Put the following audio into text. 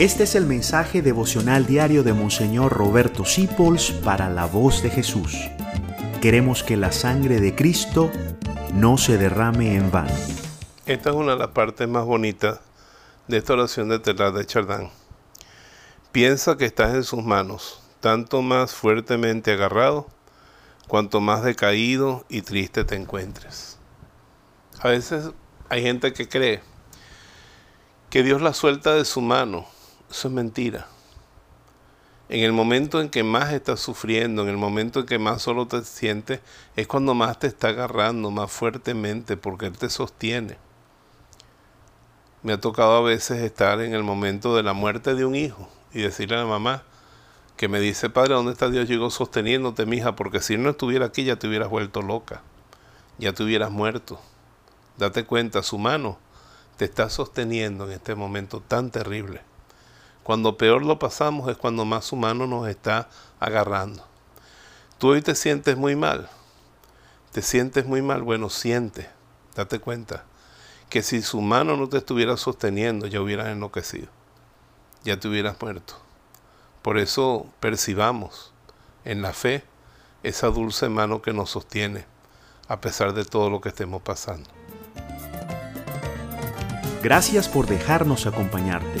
Este es el mensaje devocional diario de Monseñor Roberto Sipols para la voz de Jesús. Queremos que la sangre de Cristo no se derrame en vano. Esta es una de las partes más bonitas de esta oración de Telar de Chardán. Piensa que estás en sus manos, tanto más fuertemente agarrado, cuanto más decaído y triste te encuentres. A veces hay gente que cree que Dios la suelta de su mano eso es mentira. En el momento en que más estás sufriendo, en el momento en que más solo te sientes, es cuando más te está agarrando, más fuertemente, porque Él te sostiene. Me ha tocado a veces estar en el momento de la muerte de un hijo y decirle a la mamá que me dice, Padre, ¿dónde está Dios? Llegó sosteniéndote, mija, porque si no estuviera aquí ya te hubieras vuelto loca, ya te hubieras muerto. Date cuenta, su mano te está sosteniendo en este momento tan terrible. Cuando peor lo pasamos es cuando más humano nos está agarrando. Tú hoy te sientes muy mal. Te sientes muy mal. Bueno, siente. Date cuenta que si su mano no te estuviera sosteniendo, ya hubieras enloquecido. Ya te hubieras muerto. Por eso percibamos en la fe esa dulce mano que nos sostiene a pesar de todo lo que estemos pasando. Gracias por dejarnos acompañarte.